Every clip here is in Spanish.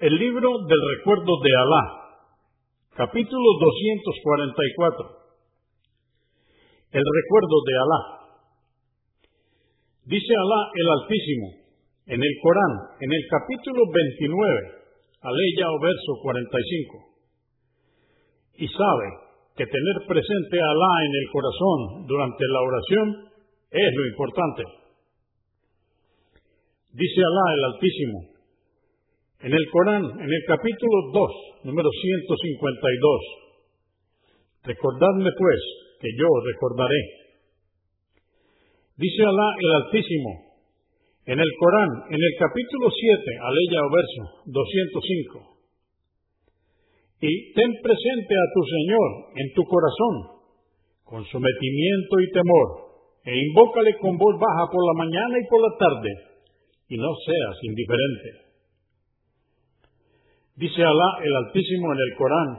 El libro del recuerdo de Alá, capítulo 244. El recuerdo de Alá. Dice Alá el Altísimo en el Corán, en el capítulo 29, aleya o verso 45. Y sabe que tener presente a Alá en el corazón durante la oración es lo importante. Dice Alá el Altísimo, en el Corán, en el capítulo 2, número 152. Recordadme pues, que yo recordaré. Dice Alá el Altísimo, en el Corán, en el capítulo 7, aleya o verso 205. Y ten presente a tu Señor en tu corazón, con sometimiento y temor, e invócale con voz baja por la mañana y por la tarde, y no seas indiferente. Dice Alá el Altísimo en el Corán,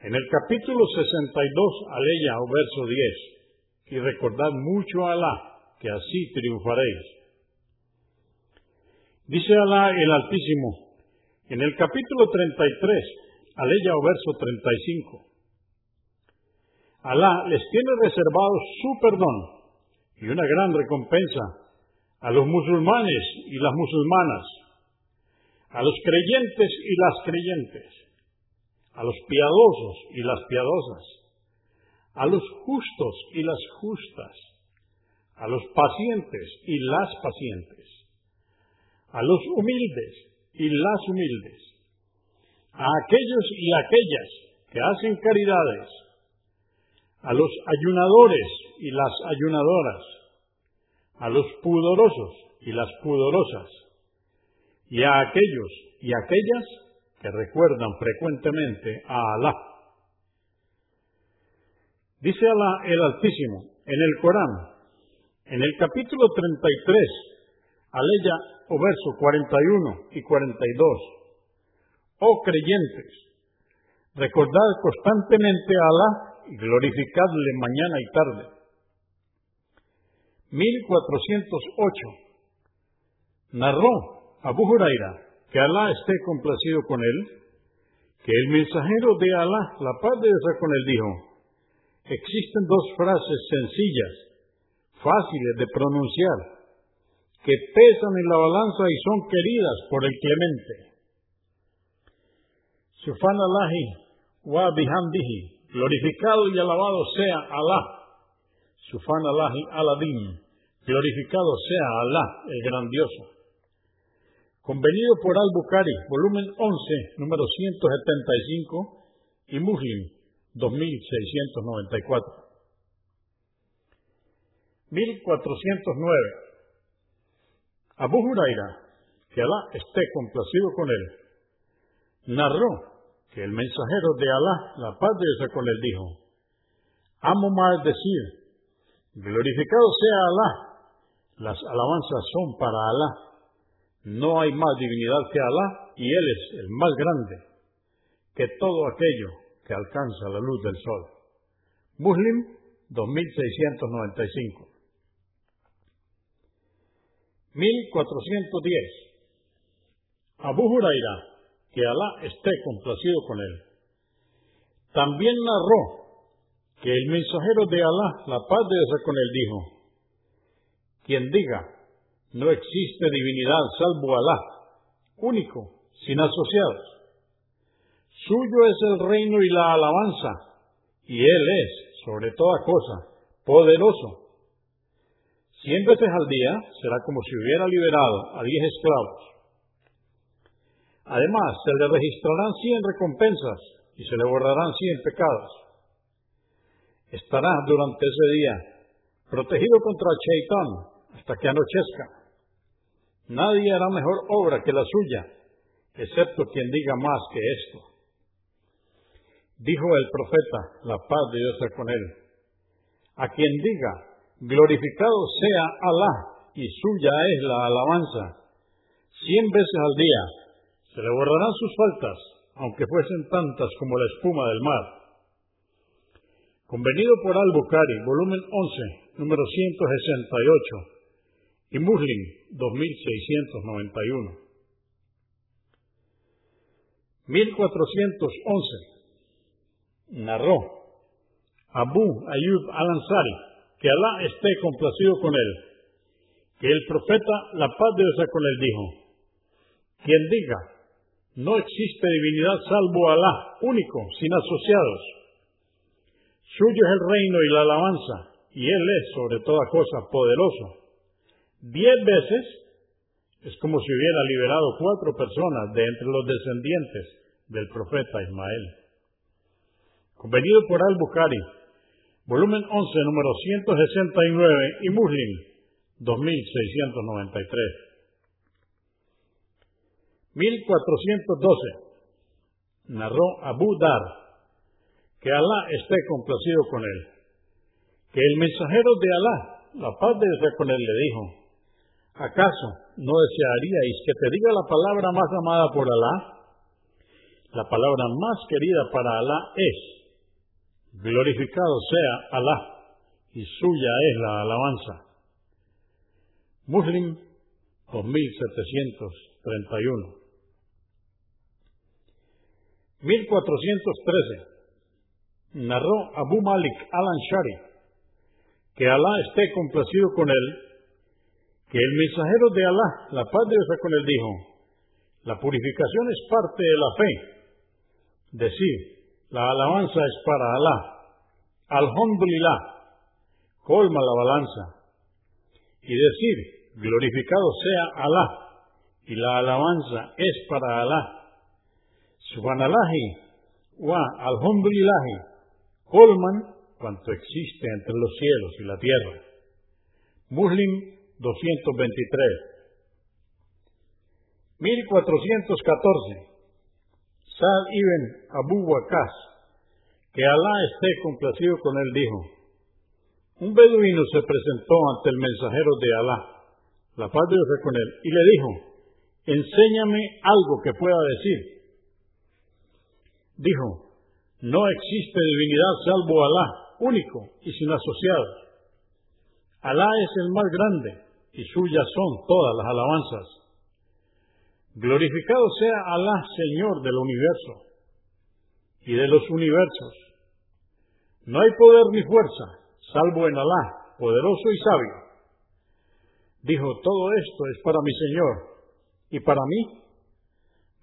en el capítulo 62, aleya o verso 10, y recordad mucho a Alá, que así triunfaréis. Dice Alá el Altísimo, en el capítulo 33, aleya o verso 35, Alá les tiene reservado su perdón y una gran recompensa a los musulmanes y las musulmanas a los creyentes y las creyentes, a los piadosos y las piadosas, a los justos y las justas, a los pacientes y las pacientes, a los humildes y las humildes, a aquellos y aquellas que hacen caridades, a los ayunadores y las ayunadoras, a los pudorosos y las pudorosas, y a aquellos y aquellas que recuerdan frecuentemente a Alá. Dice Alá el Altísimo en el Corán, en el capítulo 33, aleya o verso 41 y 42. Oh creyentes, recordad constantemente a Alá y glorificadle mañana y tarde. 1408. Narró Abu Huraira, que Alá esté complacido con él, que el mensajero de Alá, la paz de Dios con él, dijo, existen dos frases sencillas, fáciles de pronunciar, que pesan en la balanza y son queridas por el clemente. Sufan Allahi wa bihamdihi, glorificado y alabado sea Alá. Sufan Allahi aladim, glorificado sea Alá el grandioso. Convenido por Al-Bukhari, volumen 11, número 175, y Muslim, 2694. 1409. Abu Huraira, que Alá esté complacido con él, narró que el mensajero de Alá, la paz de Dios con él, dijo, amo más decir, glorificado sea Alá, las alabanzas son para Alá no hay más divinidad que Alá y Él es el más grande que todo aquello que alcanza la luz del sol. Muslim 2695. 1410. Abu Huraira, que Alá esté complacido con él, también narró que el mensajero de Alá, la paz de Dios con él, dijo, quien diga, no existe divinidad salvo Alá, único, sin asociados. Suyo es el reino y la alabanza, y Él es, sobre toda cosa, poderoso. Cien veces al día será como si hubiera liberado a diez esclavos. Además, se le registrarán cien recompensas y se le borrarán cien pecados. Estará durante ese día protegido contra el Shaitán hasta que anochezca Nadie hará mejor obra que la suya, excepto quien diga más que esto. Dijo el profeta, la paz de Dios sea con él, a quien diga, glorificado sea Alá y suya es la alabanza, cien veces al día, se le borrarán sus faltas, aunque fuesen tantas como la espuma del mar. Convenido por Al-Bukhari, volumen 11, número 168 y Muslim 2691. 1411. Narró Abu Ayub al-Ansari, que Alá esté complacido con él, que el profeta, la paz de Dios con él, dijo, quien diga, no existe divinidad salvo Alá, único, sin asociados. Suyo es el reino y la alabanza, y Él es sobre toda cosa poderoso. Diez veces es como si hubiera liberado cuatro personas de entre los descendientes del profeta Ismael. Convenido por Al-Bukhari, volumen 11, número 169 y Muslim, 2693. 1412. Narró Abu Dar, que Alá esté complacido con él, que el mensajero de Alá, la paz de Dios con él, le dijo, ¿acaso no desearíais que te diga la palabra más amada por Alá? La palabra más querida para Alá es, glorificado sea Alá, y suya es la alabanza. Muslim 2731 1413. Narró Abu Malik al-Anshari, que Alá esté complacido con él, que el mensajero de Alá, la paz de Dios con él, dijo, la purificación es parte de la fe. Decir, la alabanza es para Alá. Alhamdulillah, colma la balanza. Y decir, glorificado sea Alá, y la alabanza es para Alá Subhanallahi wa alhamdulillahi colman cuanto existe entre los cielos y la tierra. Muslim 223. 1414. Sal ibn Abu Waqas, que Alá esté complacido con él, dijo, un beduino se presentó ante el mensajero de Alá, la paz de Dios con él, y le dijo, enséñame algo que pueda decir dijo, no existe divinidad salvo Alá, único y sin asociados. Alá es el más grande y suyas son todas las alabanzas. Glorificado sea Alá, Señor del universo y de los universos. No hay poder ni fuerza, salvo en Alá, poderoso y sabio. Dijo, todo esto es para mi Señor. ¿Y para mí?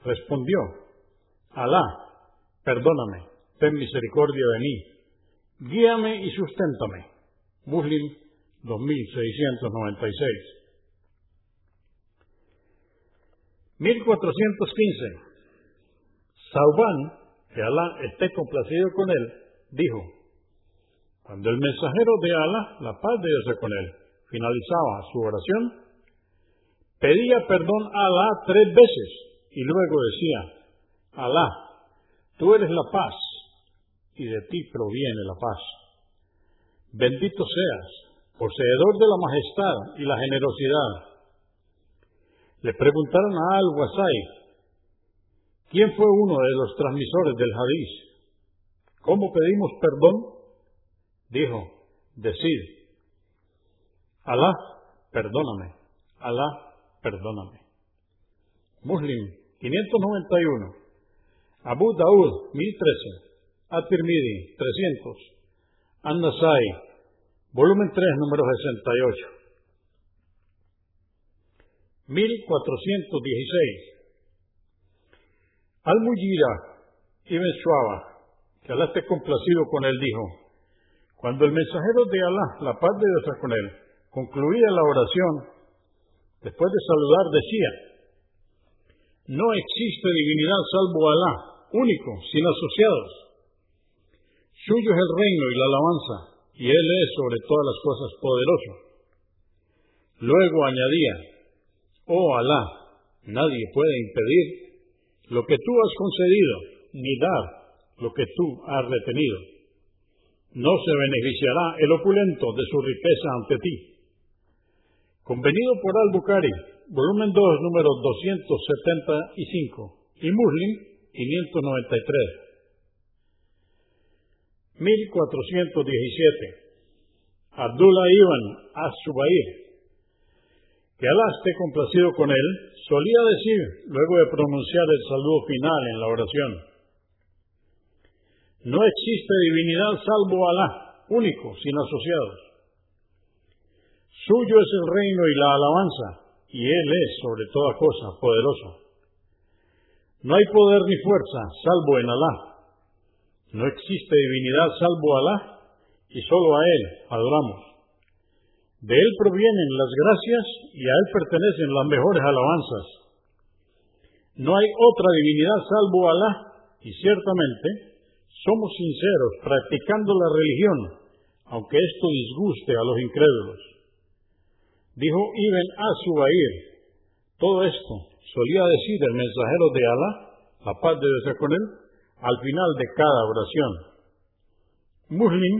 Respondió, Alá, Perdóname, ten misericordia de mí, guíame y susténtame. Muslim 2696. 1415. Saubán, que Alá esté complacido con él, dijo, cuando el mensajero de Alá, la paz de Dios con él, finalizaba su oración, pedía perdón a Alá tres veces y luego decía, Alá, Tú eres la paz y de ti proviene la paz. Bendito seas, poseedor de la majestad y la generosidad. Le preguntaron a Al-Wasai, ¿quién fue uno de los transmisores del hadís? ¿Cómo pedimos perdón? Dijo, decir, Alá, perdóname, Alá, perdóname. Muslim 591. Abu Daud, 1013. At-Tirmidhi, 300. An-Nasai, volumen 3, número 68. 1416. Al-Mujira ibn Shuaba, que Alá esté complacido con él, dijo, cuando el mensajero de Alá, la paz de Dios con él, concluía la oración, después de saludar decía, no existe divinidad salvo Alá, único, sin asociados. Suyo es el reino y la alabanza, y Él es sobre todas las cosas poderoso. Luego añadía, oh Alá, nadie puede impedir lo que tú has concedido, ni dar lo que tú has retenido. No se beneficiará el opulento de su riqueza ante ti. Convenido por Al-Bukhari, volumen 2, número 275, y Muslim, 593. 1417. Abdullah Ibn as que Alá esté complacido con él, solía decir, luego de pronunciar el saludo final en la oración, no existe divinidad salvo Alá, único, sin asociados. Suyo es el reino y la alabanza, y Él es, sobre toda cosa, poderoso. No hay poder ni fuerza, salvo en Alá. No existe divinidad salvo Alá, y solo a Él adoramos. De Él provienen las gracias y a Él pertenecen las mejores alabanzas. No hay otra divinidad salvo Alá, y ciertamente somos sinceros practicando la religión, aunque esto disguste a los incrédulos. Dijo Ibn Azubair, todo esto solía decir el mensajero de Alá, la paz de Dios con él, al final de cada oración. Muslim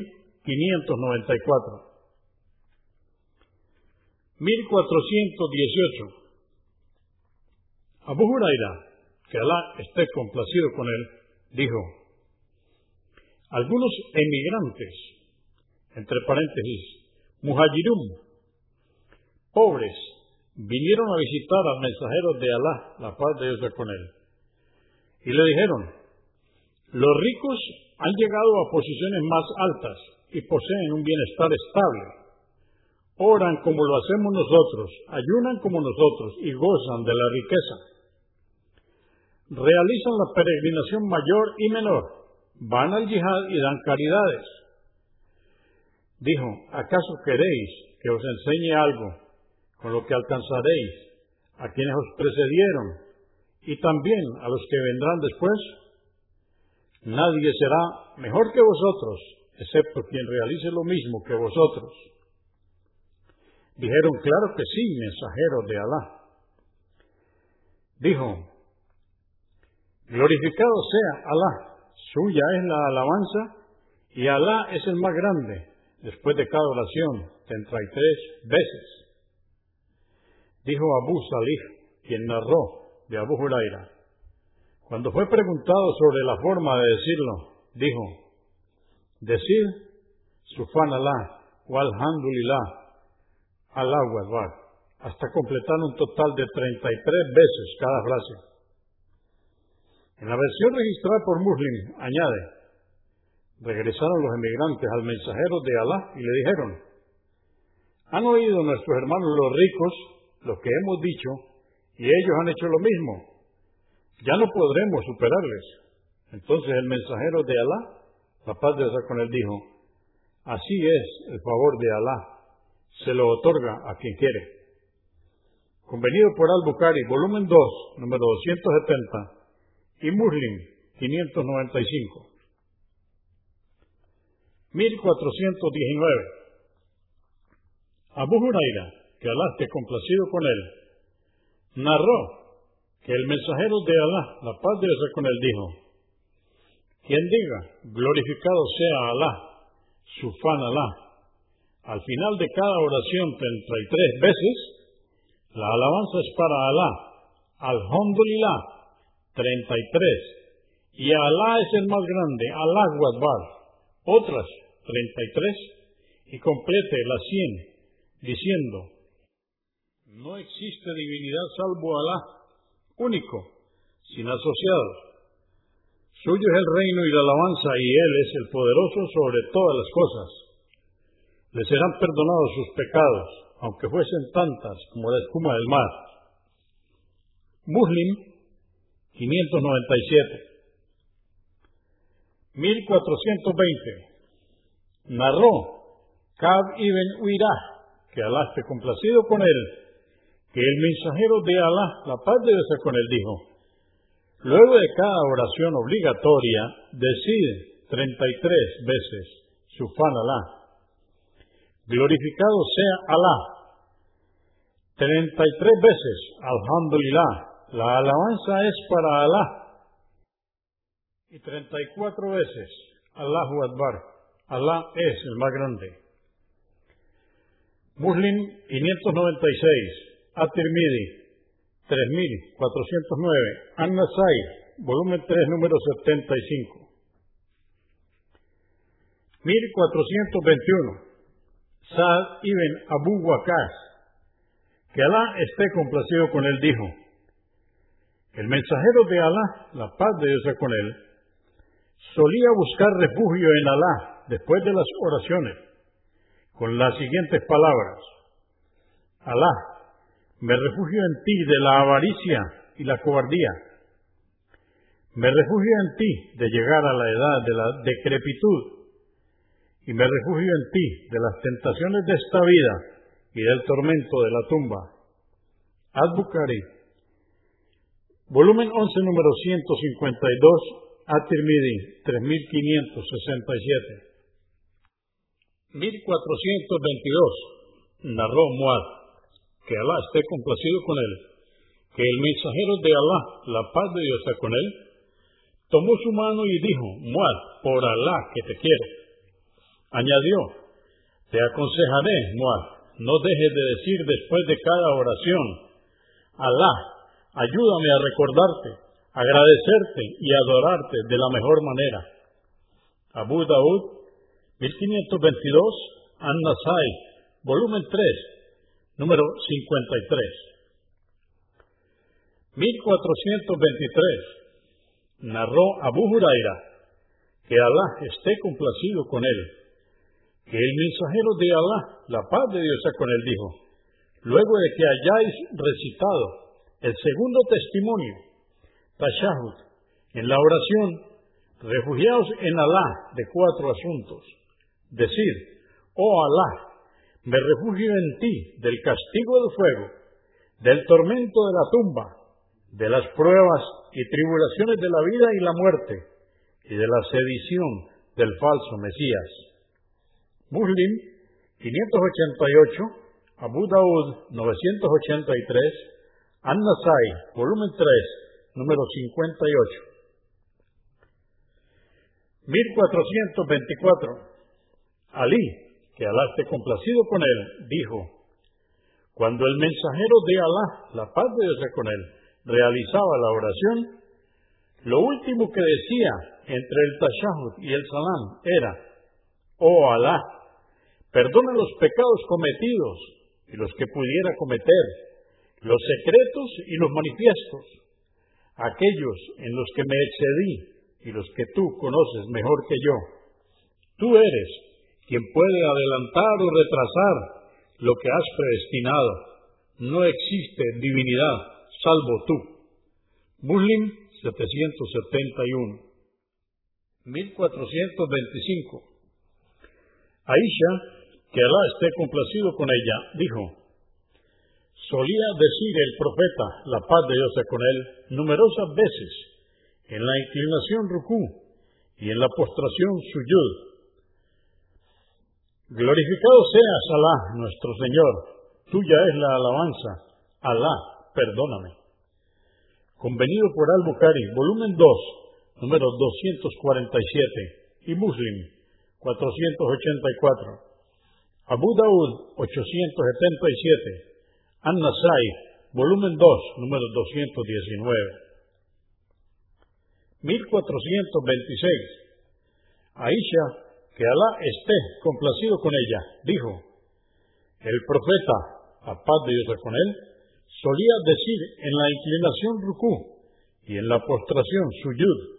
594. 1418. Abu Huraira, que Alá esté complacido con él, dijo, algunos emigrantes, entre paréntesis, muhajirum, pobres, vinieron a visitar al mensajero de Alá, la paz de Dios con él, y le dijeron, los ricos han llegado a posiciones más altas y poseen un bienestar estable oran como lo hacemos nosotros, ayunan como nosotros y gozan de la riqueza. Realizan la peregrinación mayor y menor, van al yihad y dan caridades. Dijo, ¿acaso queréis que os enseñe algo con lo que alcanzaréis a quienes os precedieron y también a los que vendrán después? Nadie será mejor que vosotros, excepto quien realice lo mismo que vosotros. Dijeron, claro que sí, mensajero de Alá. Dijo, glorificado sea Alá, suya es la alabanza y Alá es el más grande, después de cada oración, 33 veces. Dijo Abu Salih, quien narró de Abu Huraira. Cuando fue preguntado sobre la forma de decirlo, dijo, decir Sufan Alá o Alhamdulillah al agua, hasta completar un total de 33 veces cada frase. En la versión registrada por Muslim, añade, regresaron los emigrantes al mensajero de Alá y le dijeron, han oído nuestros hermanos los ricos lo que hemos dicho y ellos han hecho lo mismo. Ya no podremos superarles. Entonces el mensajero de Alá, la paz de Dios con él, dijo, así es el favor de Alá se lo otorga a quien quiere. Convenido por Al-Bukhari, volumen 2, número 270, y Muslim, 595. 1419. Abu Huraira, que Alá esté complacido con él, narró que el mensajero de Alá, la paz de Dios con él, dijo, quien diga, glorificado sea Alá, su fan Alá, al final de cada oración 33 veces, la alabanza es para Alá, Alhamdulillah, 33, y Alá es el más grande, Alá Wadbar, otras 33, y complete las 100, diciendo, no existe divinidad salvo Alá, único, sin asociados. Suyo es el reino y la alabanza, y Él es el poderoso sobre todas las cosas le serán perdonados sus pecados, aunque fuesen tantas como la espuma del mar. Muslim 597 1420 Narró Kab ibn Uirah, que Alá esté complacido con él, que el mensajero de Alá, la paz de Dios con él, dijo, luego de cada oración obligatoria, decide 33 veces, Sufan Alá, Glorificado sea Alá. 33 veces, Alhamdulillah. La alabanza es para Alá. Y 34 veces, Allahu Akbar. Alá es el más grande. Muslim 596, At-Tirmidhi 3409, An-Nasai, volumen 3, número 75. 1421. Saad ibn Abu Waqas, que Alá esté complacido con él, dijo, el mensajero de Alá, la paz de Dios con él, solía buscar refugio en Alá después de las oraciones, con las siguientes palabras. Alá, me refugio en ti de la avaricia y la cobardía. Me refugio en ti de llegar a la edad de la decrepitud. Y me refugio en ti de las tentaciones de esta vida y del tormento de la tumba. Ad-Bukhari, volumen 11, número 152, At-Tirmidhi, 3567. 1422, narró Muad, que Alá esté complacido con él, que el mensajero de Alá, la paz de Dios está con él, tomó su mano y dijo, Muad, por Alá que te quiero. Añadió, te aconsejaré, Muad, no dejes de decir después de cada oración, Alá, ayúdame a recordarte, agradecerte y adorarte de la mejor manera. Abu Daud, 1522, An-Nasai, volumen 3, número 53. 1423, narró Abu Huraira, que Alá esté complacido con él que el mensajero de Alá, la paz de Dios sea con él, dijo, luego de que hayáis recitado el segundo testimonio, Tashahud, en la oración, refugiaos en Alá de cuatro asuntos. Decir, oh Alá, me refugio en ti del castigo del fuego, del tormento de la tumba, de las pruebas y tribulaciones de la vida y la muerte, y de la sedición del falso Mesías. Muslim 588, Abu Daud 983, An-Nasai, volumen 3, número 58. 1424. Ali, que Alá esté complacido con él, dijo, cuando el mensajero de Alá, la paz de Dios con él, realizaba la oración, lo último que decía entre el tashahud y el salam era, oh Alá, Perdona los pecados cometidos y los que pudiera cometer, los secretos y los manifiestos, aquellos en los que me excedí y los que tú conoces mejor que yo. Tú eres quien puede adelantar o retrasar lo que has predestinado. No existe divinidad salvo tú. Muslim 771. 1425. Aisha que Alá esté complacido con ella, dijo, solía decir el profeta, la paz de Dios con él, numerosas veces, en la inclinación ruku y en la postración suyud. Glorificado seas, Alá, nuestro Señor, tuya es la alabanza, Alá, perdóname. Convenido por Al-Bukhari, volumen 2, número 247, y Muslim, 484. Abu Daud 877, An-Nasai, volumen 2, número 219. 1426. Aisha, que Alá esté complacido con ella, dijo, el profeta, a paz de Dios con él, solía decir en la inclinación ruku y en la postración suyud,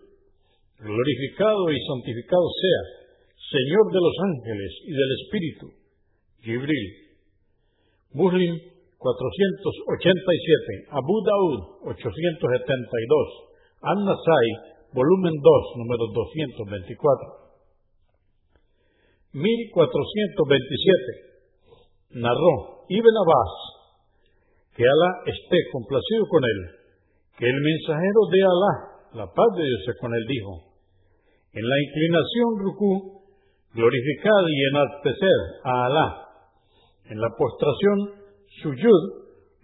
glorificado y santificado sea, Señor de los ángeles y del Espíritu, Gibril. Muslim 487, Abu Daud 872, An-Nasai, volumen 2, número 224. 1427. Narró Ibn Abbas, que Alá esté complacido con él, que el mensajero de Alá, la paz de Dios con él, dijo, en la inclinación ruku, glorificad y enaltecer a Alá, en la postración suyud,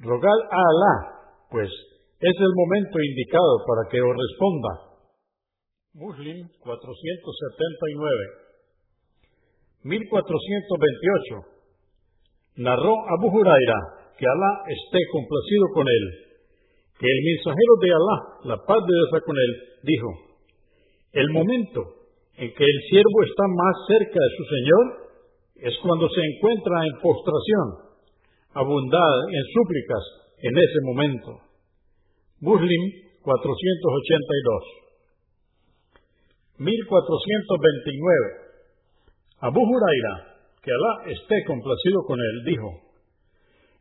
rogad a Alá, pues es el momento indicado para que os responda. Muslim 479. 1428. Narró Abu Huraira, que Alá esté complacido con él, que el mensajero de Alá, la paz de Dios con él, dijo, el momento en que el siervo está más cerca de su Señor es cuando se encuentra en postración, abundad en súplicas en ese momento. Muslim 482. 1429. Abu Huraira, que Alá esté complacido con él, dijo,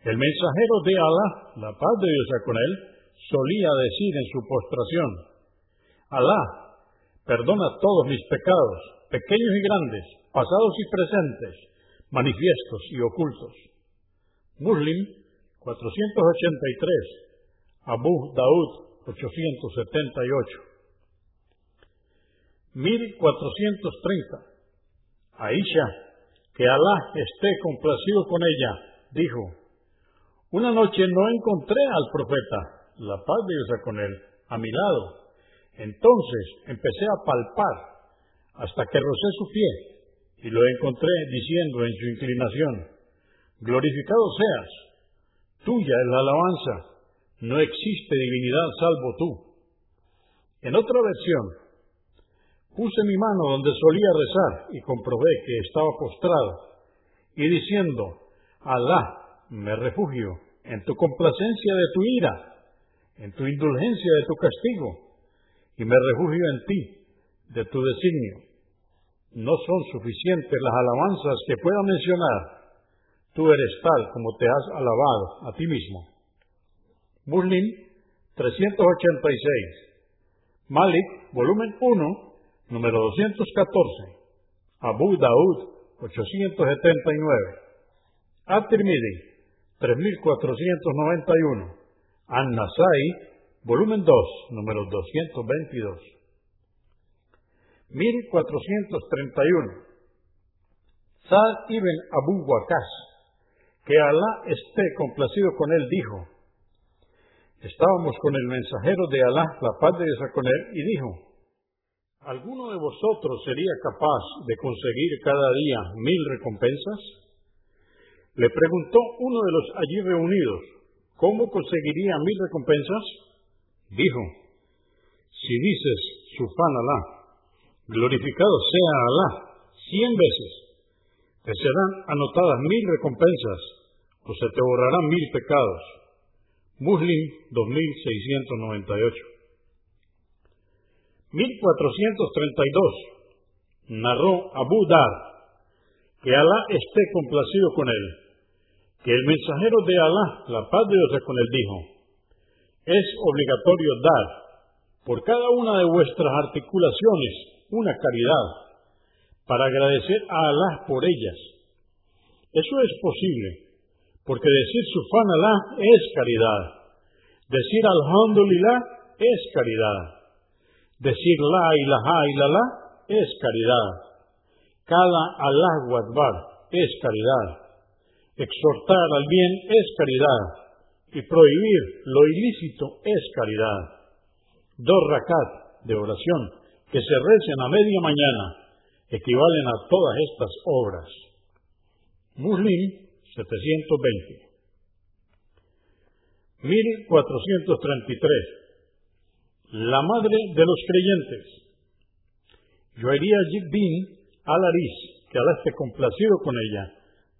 el mensajero de Alá, la paz de Dios con él, solía decir en su postración, Alá, perdona todos mis pecados, pequeños y grandes, pasados y presentes, manifiestos y ocultos. Muslim 483, Abu Daud 878. 1430. Aisha, que Alá esté complacido con ella, dijo, una noche no encontré al profeta, la paz de Dios con él, a mi lado. Entonces empecé a palpar hasta que rocé su pie y lo encontré diciendo en su inclinación, glorificado seas, tuya es la alabanza, no existe divinidad salvo tú. En otra versión, Puse mi mano donde solía rezar y comprobé que estaba postrado, y diciendo, Alá, me refugio en tu complacencia de tu ira, en tu indulgencia de tu castigo, y me refugio en ti, de tu designio. No son suficientes las alabanzas que pueda mencionar. Tú eres tal como te has alabado a ti mismo. Muslim 386. Malik, volumen 1, número 214, Abu Daud 879, At-Tirmidhi 3491, An-Nasai, volumen 2, número 222. 1431. Sa'd ibn Abu Waqas, que Alá esté complacido con él, dijo, estábamos con el mensajero de Alá, la paz de Dios con él, y dijo, ¿Alguno de vosotros sería capaz de conseguir cada día mil recompensas? Le preguntó uno de los allí reunidos, ¿cómo conseguiría mil recompensas? Dijo, si dices, Alá, glorificado sea Alá, cien veces, te serán anotadas mil recompensas o se te borrarán mil pecados. Muslim 2698 1432 narró Abu Dar, que Alá esté complacido con él, que el mensajero de Alá, la paz de Dios con él, dijo, es obligatorio dar por cada una de vuestras articulaciones una caridad, para agradecer a Alá por ellas. Eso es posible, porque decir Sufan Alá es caridad, decir Alhamdulillah es caridad. Decir la la es caridad. Cada Akbar es caridad. Exhortar al bien es caridad. Y prohibir lo ilícito es caridad. Dos rakat de oración que se recen a media mañana equivalen a todas estas obras. Muslim 720. 1433 la madre de los creyentes. Joería bin al-Aris, que Alá complacido con ella,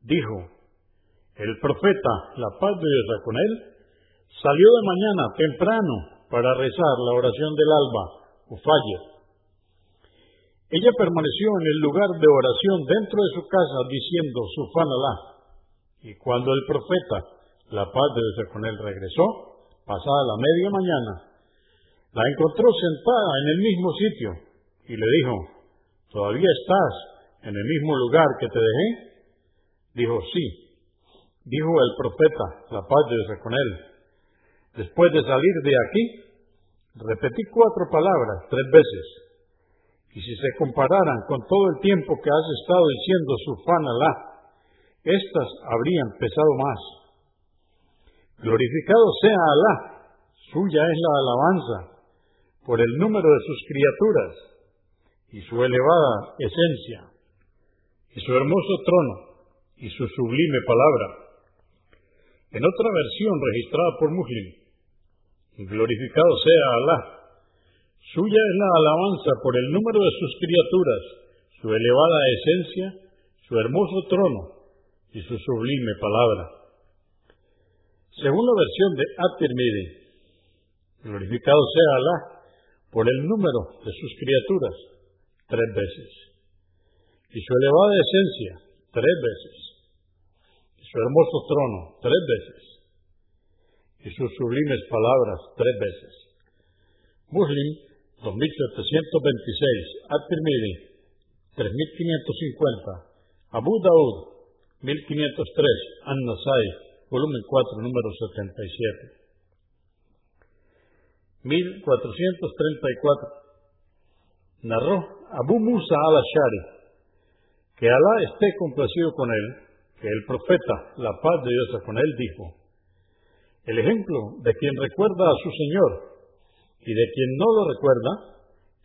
dijo, el profeta, la paz de Dios con él, salió de mañana temprano para rezar la oración del alba, Ufayer. Ella permaneció en el lugar de oración dentro de su casa diciendo Sufan Alá. Y cuando el profeta, la paz de Dios con él, regresó, pasada la media mañana, la encontró sentada en el mismo sitio y le dijo, ¿todavía estás en el mismo lugar que te dejé? Dijo, sí. Dijo el profeta, la paz de Dios con él. Después de salir de aquí, repetí cuatro palabras tres veces. Y si se compararan con todo el tiempo que has estado diciendo su fan Alá, éstas habrían pesado más. Glorificado sea Alá, suya es la alabanza por el número de sus criaturas y su elevada esencia, y su hermoso trono y su sublime palabra. En otra versión registrada por Muslim, glorificado sea Alá, suya es la alabanza por el número de sus criaturas, su elevada esencia, su hermoso trono y su sublime palabra. Según la versión de At-Tirmidhi, glorificado sea Alá por el número de sus criaturas, tres veces, y su elevada esencia, tres veces, y su hermoso trono, tres veces, y sus sublimes palabras, tres veces. Muslim, 2726, At-Tirmidhi, 3550, Abu Daud, 1503, An-Nasai, volumen 4, número 77. 1434. Narró Abu Musa al-Ashari que Alá esté complacido con él, que el profeta, la paz de Dios con él, dijo, el ejemplo de quien recuerda a su Señor y de quien no lo recuerda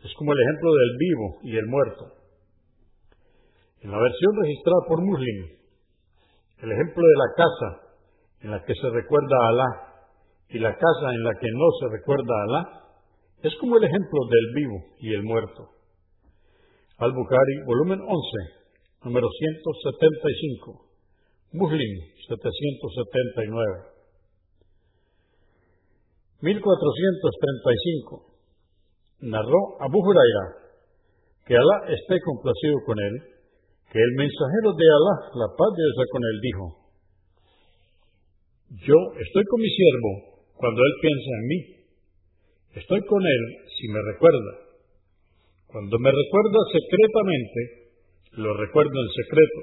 es como el ejemplo del vivo y el muerto. En la versión registrada por Muslim, el ejemplo de la casa en la que se recuerda a Alá y la casa en la que no se recuerda a Alá, es como el ejemplo del vivo y el muerto. Al-Bukhari, volumen 11, número 175, Muslim 779. 1435. Narró Abu Huraira que Alá esté complacido con él, que el mensajero de Alá, la paz de Dios con él, dijo, yo estoy con mi siervo cuando él piensa en mí. Estoy con él si me recuerda. Cuando me recuerda secretamente, lo recuerdo en secreto.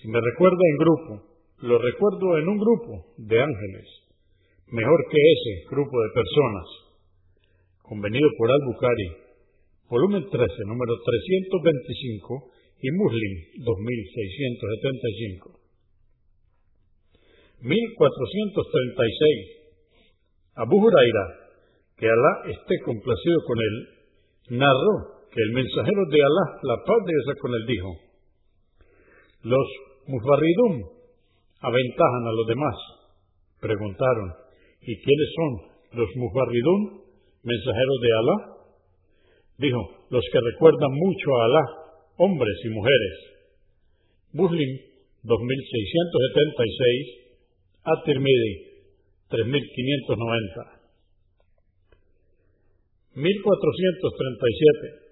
Si me recuerda en grupo, lo recuerdo en un grupo de ángeles, mejor que ese grupo de personas. Convenido por Al-Bukhari, volumen 13, número 325 y Muslim 2675. 1436. Abu Huraira, que Alá esté complacido con él, narró que el mensajero de Alá, la paz de Dios con él, dijo, los mufarridum aventajan a los demás. Preguntaron, ¿y quiénes son los mufarridum, mensajeros de Alá? Dijo, los que recuerdan mucho a Alá, hombres y mujeres. Muslim 2676 At-Tirmidhi, 3590. 1437.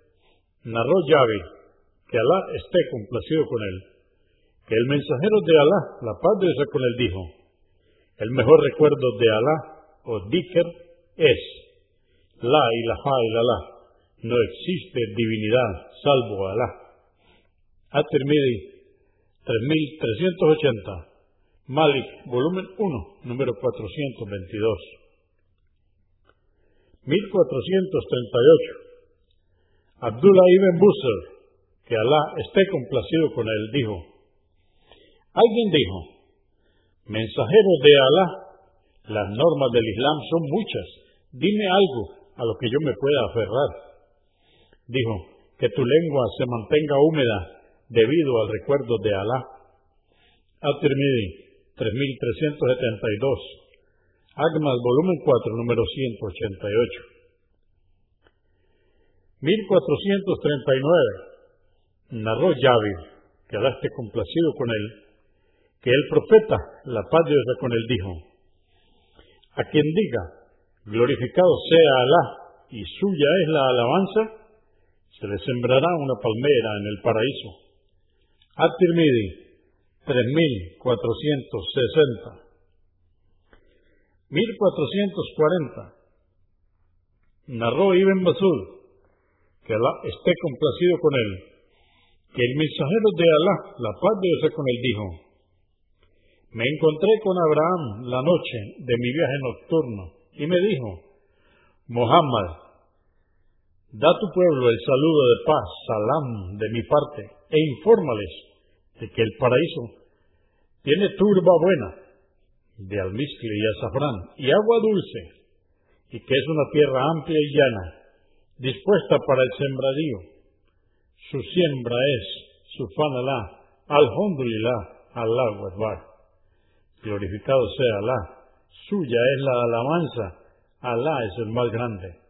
Narró Yavi, que Alá esté complacido con él, que el mensajero de Alá, la paz de con él, dijo, el mejor recuerdo de Alá, o Diker, es La ilaha illallah, no existe divinidad salvo Alá. At-Tirmidhi, 3380. Malik, volumen 1, número 422. 1438. Abdullah ibn Busser, que Alá esté complacido con él, dijo, alguien dijo, mensajeros de Alá, las normas del Islam son muchas, dime algo a lo que yo me pueda aferrar. Dijo, que tu lengua se mantenga húmeda debido al recuerdo de Alá. At-Tirmidhi, 3372. Agmas, volumen 4, número 188. 1439. Narró Yavi, que Alá esté complacido con él, que el profeta, la paz de Dios con él, dijo, a quien diga, glorificado sea Alá y suya es la alabanza, se le sembrará una palmera en el paraíso. At-Tirmidhi, 3460. 1440. Narró Ibn Basud, que Alá esté complacido con él, que el mensajero de Alá, la paz de Dios con él, dijo, me encontré con Abraham la noche de mi viaje nocturno y me dijo, Mohammed, da tu pueblo el saludo de paz, salam, de mi parte, e infórmales de que el paraíso tiene turba buena de almizcle y azafrán y agua dulce, y que es una tierra amplia y llana, dispuesta para el sembradío. Su siembra es, su fanalá, alhamdulillah, Allah Akbar. Glorificado sea Alá, suya es la alabanza, Alá es el más grande.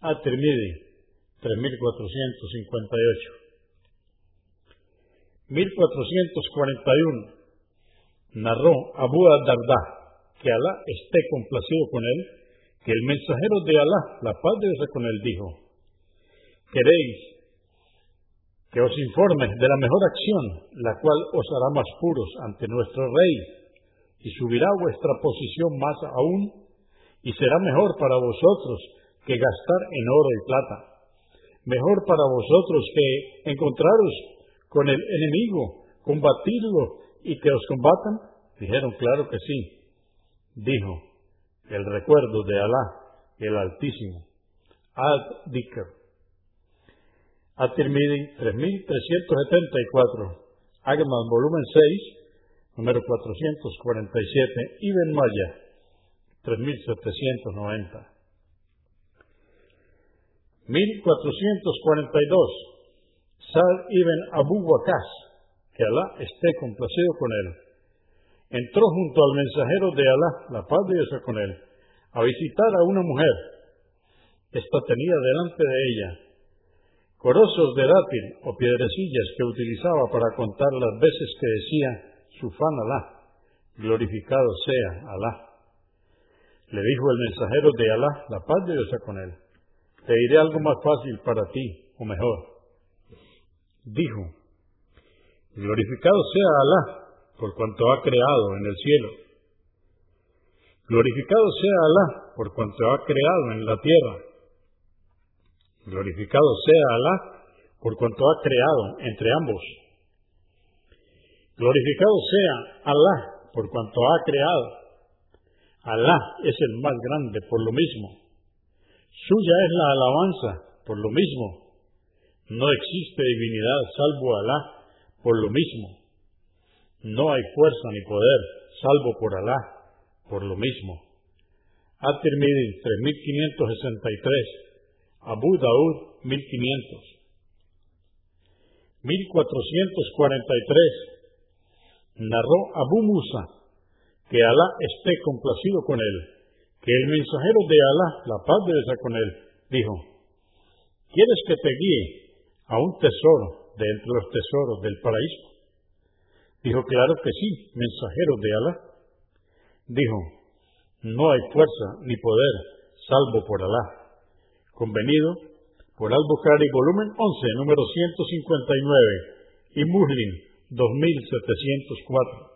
At-Tirmidhi, 3458. 1441. Narró Abu Darda, que Alá esté complacido con él, que el mensajero de Alá, la paz de Dios con él, dijo, ¿queréis que os informe de la mejor acción, la cual os hará más puros ante nuestro rey, y subirá vuestra posición más aún, y será mejor para vosotros que gastar en oro y plata, mejor para vosotros que encontraros con el enemigo, combatirlo y que os combatan? Dijeron, claro que sí dijo, el recuerdo de Alá, el Altísimo. Ad Dikr. At-Tirmidhi 3374, Agman volumen 6, número 447, Ibn Maya 3790. 1442, Sa'd ibn Abu Waqas, que Alá esté complacido con él entró junto al mensajero de Alá, la paz de Dios con él, a visitar a una mujer. Esta tenía delante de ella corozos de dátil o piedrecillas que utilizaba para contar las veces que decía su fan Alá, glorificado sea Alá. Le dijo el mensajero de Alá, la paz de Dios con él, te diré algo más fácil para ti, o mejor. Dijo, glorificado sea Alá, por cuanto ha creado en el cielo. Glorificado sea Alá por cuanto ha creado en la tierra. Glorificado sea Alá por cuanto ha creado entre ambos. Glorificado sea Alá por cuanto ha creado. Alá es el más grande por lo mismo. Suya es la alabanza por lo mismo. No existe divinidad salvo Alá por lo mismo. No hay fuerza ni poder, salvo por Alá, por lo mismo. At-Tirmidhi 3563, Abu Daud 1500. 1443, narró Abu Musa, que Alá esté complacido con él, que el mensajero de Alá, la paz de Dios con él, dijo, ¿quieres que te guíe a un tesoro de entre los tesoros del paraíso? Dijo, claro que sí, mensajero de Alá. Dijo, no hay fuerza ni poder salvo por Alá. Convenido por Al-Bukhari, volumen 11, número 159, y Muslim, 2704.